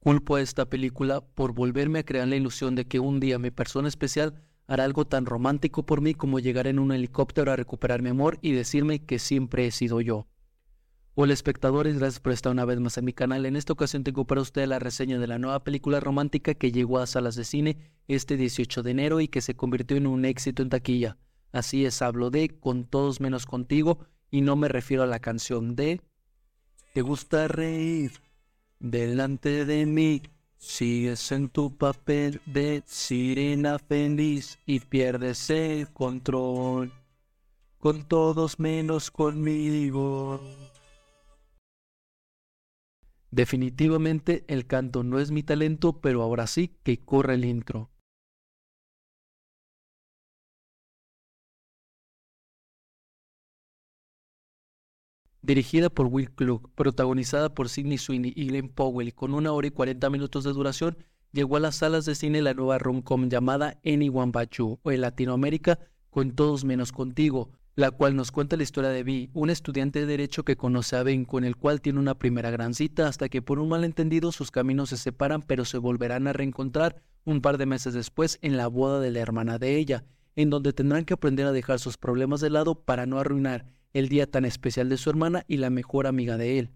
Culpo a esta película por volverme a crear la ilusión de que un día mi persona especial hará algo tan romántico por mí como llegar en un helicóptero a recuperar mi amor y decirme que siempre he sido yo. Hola espectadores, gracias por estar una vez más en mi canal. En esta ocasión tengo para ustedes la reseña de la nueva película romántica que llegó a salas de cine este 18 de enero y que se convirtió en un éxito en taquilla. Así es, hablo de Con todos menos contigo y no me refiero a la canción de ¿Te gusta reír delante de mí? Sigues en tu papel de sirena feliz y pierdes el control. Con todos menos conmigo. Definitivamente el canto no es mi talento, pero ahora sí que corre el intro. Dirigida por Will Klug, protagonizada por Sidney Sweeney y Glenn Powell con una hora y cuarenta minutos de duración, llegó a las salas de cine la nueva rom-com llamada Anyone But You, o en Latinoamérica, Con Todos Menos Contigo, la cual nos cuenta la historia de Vi, un estudiante de derecho que conoce a Ben, con el cual tiene una primera gran cita, hasta que por un malentendido sus caminos se separan, pero se volverán a reencontrar un par de meses después en la boda de la hermana de ella, en donde tendrán que aprender a dejar sus problemas de lado para no arruinar el día tan especial de su hermana y la mejor amiga de él.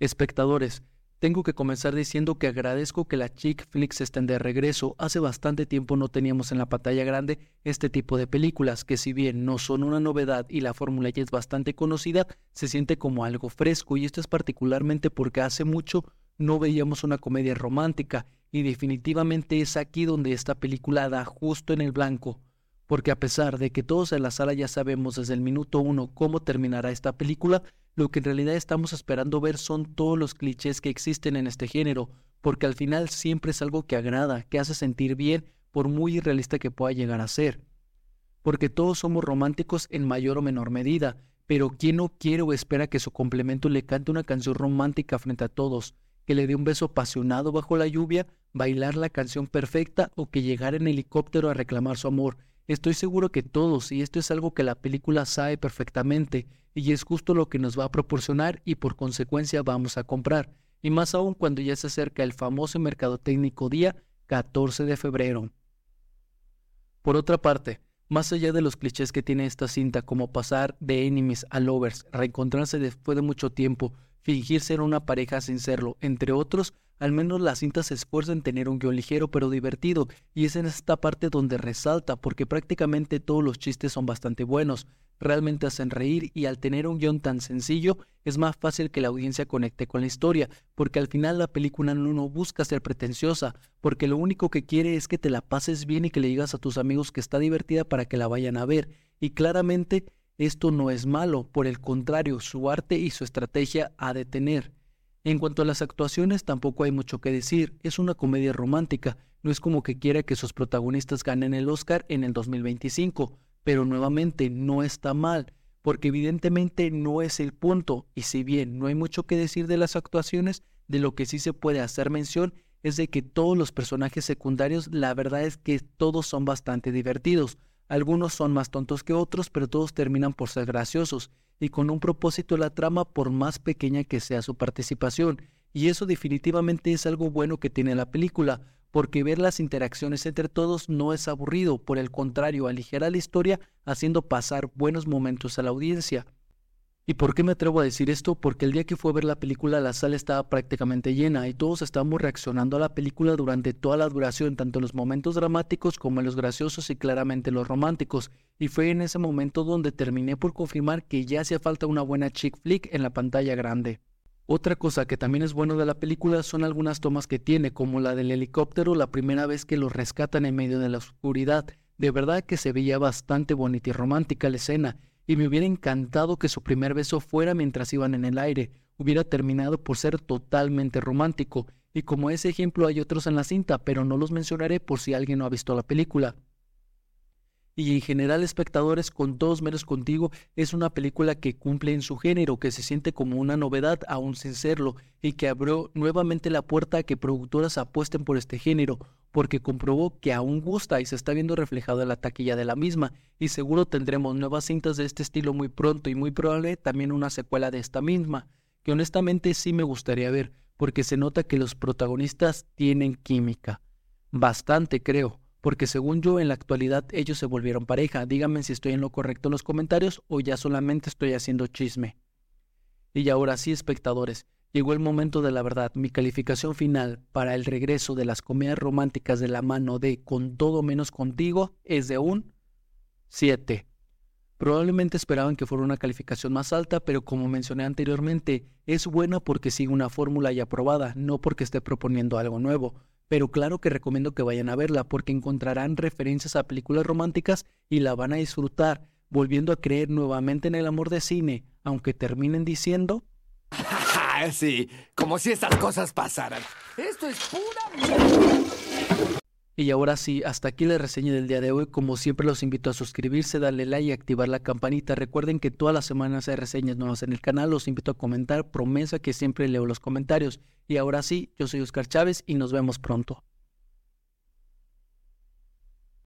Espectadores, tengo que comenzar diciendo que agradezco que la chick flicks estén de regreso. Hace bastante tiempo no teníamos en la pantalla grande este tipo de películas que si bien no son una novedad y la fórmula ya es bastante conocida, se siente como algo fresco y esto es particularmente porque hace mucho no veíamos una comedia romántica y definitivamente es aquí donde esta película da justo en el blanco. Porque a pesar de que todos en la sala ya sabemos desde el minuto uno cómo terminará esta película, lo que en realidad estamos esperando ver son todos los clichés que existen en este género, porque al final siempre es algo que agrada, que hace sentir bien, por muy irrealista que pueda llegar a ser. Porque todos somos románticos en mayor o menor medida, pero ¿quién no quiere o espera que su complemento le cante una canción romántica frente a todos, que le dé un beso apasionado bajo la lluvia, bailar la canción perfecta o que llegara en helicóptero a reclamar su amor? Estoy seguro que todos, y esto es algo que la película sabe perfectamente, y es justo lo que nos va a proporcionar y por consecuencia vamos a comprar, y más aún cuando ya se acerca el famoso mercadotécnico día 14 de febrero. Por otra parte, más allá de los clichés que tiene esta cinta como pasar de enemies a lovers, reencontrarse después de mucho tiempo, fingir ser una pareja sin serlo, entre otros, al menos la cinta se esfuerza en tener un guion ligero pero divertido, y es en esta parte donde resalta, porque prácticamente todos los chistes son bastante buenos, realmente hacen reír y al tener un guion tan sencillo es más fácil que la audiencia conecte con la historia, porque al final la película no busca ser pretenciosa, porque lo único que quiere es que te la pases bien y que le digas a tus amigos que está divertida para que la vayan a ver, y claramente esto no es malo, por el contrario, su arte y su estrategia ha de tener. En cuanto a las actuaciones, tampoco hay mucho que decir, es una comedia romántica, no es como que quiera que sus protagonistas ganen el Oscar en el 2025, pero nuevamente no está mal, porque evidentemente no es el punto, y si bien no hay mucho que decir de las actuaciones, de lo que sí se puede hacer mención es de que todos los personajes secundarios, la verdad es que todos son bastante divertidos, algunos son más tontos que otros, pero todos terminan por ser graciosos, y con un propósito la trama por más pequeña que sea su participación, y eso definitivamente es algo bueno que tiene la película, porque ver las interacciones entre todos no es aburrido, por el contrario, aligera la historia haciendo pasar buenos momentos a la audiencia. ¿Y por qué me atrevo a decir esto? Porque el día que fue a ver la película la sala estaba prácticamente llena y todos estábamos reaccionando a la película durante toda la duración, tanto en los momentos dramáticos como en los graciosos y claramente los románticos. Y fue en ese momento donde terminé por confirmar que ya hacía falta una buena chick flick en la pantalla grande. Otra cosa que también es bueno de la película son algunas tomas que tiene, como la del helicóptero la primera vez que los rescatan en medio de la oscuridad. De verdad que se veía bastante bonita y romántica la escena y me hubiera encantado que su primer beso fuera mientras iban en el aire, hubiera terminado por ser totalmente romántico, y como ese ejemplo hay otros en la cinta, pero no los mencionaré por si alguien no ha visto la película. Y en general, espectadores, con todos menos contigo, es una película que cumple en su género, que se siente como una novedad aún sin serlo, y que abrió nuevamente la puerta a que productoras apuesten por este género, porque comprobó que aún gusta y se está viendo reflejado en la taquilla de la misma, y seguro tendremos nuevas cintas de este estilo muy pronto y muy probable también una secuela de esta misma, que honestamente sí me gustaría ver, porque se nota que los protagonistas tienen química. Bastante, creo, porque según yo en la actualidad ellos se volvieron pareja. Díganme si estoy en lo correcto en los comentarios o ya solamente estoy haciendo chisme. Y ahora sí, espectadores, llegó el momento de la verdad. Mi calificación final para el regreso de las comedias románticas de la mano de Con todo menos contigo es de un 7. Probablemente esperaban que fuera una calificación más alta, pero como mencioné anteriormente, es buena porque sigue una fórmula ya aprobada, no porque esté proponiendo algo nuevo. Pero claro que recomiendo que vayan a verla porque encontrarán referencias a películas románticas y la van a disfrutar, volviendo a creer nuevamente en el amor de cine, aunque terminen diciendo... sí, como si estas cosas pasaran. Esto es pura... Y ahora sí, hasta aquí la reseña del día de hoy. Como siempre los invito a suscribirse, darle like y activar la campanita. Recuerden que todas las semanas hay reseñas nuevas en el canal. Los invito a comentar. Promesa que siempre leo los comentarios. Y ahora sí, yo soy Oscar Chávez y nos vemos pronto.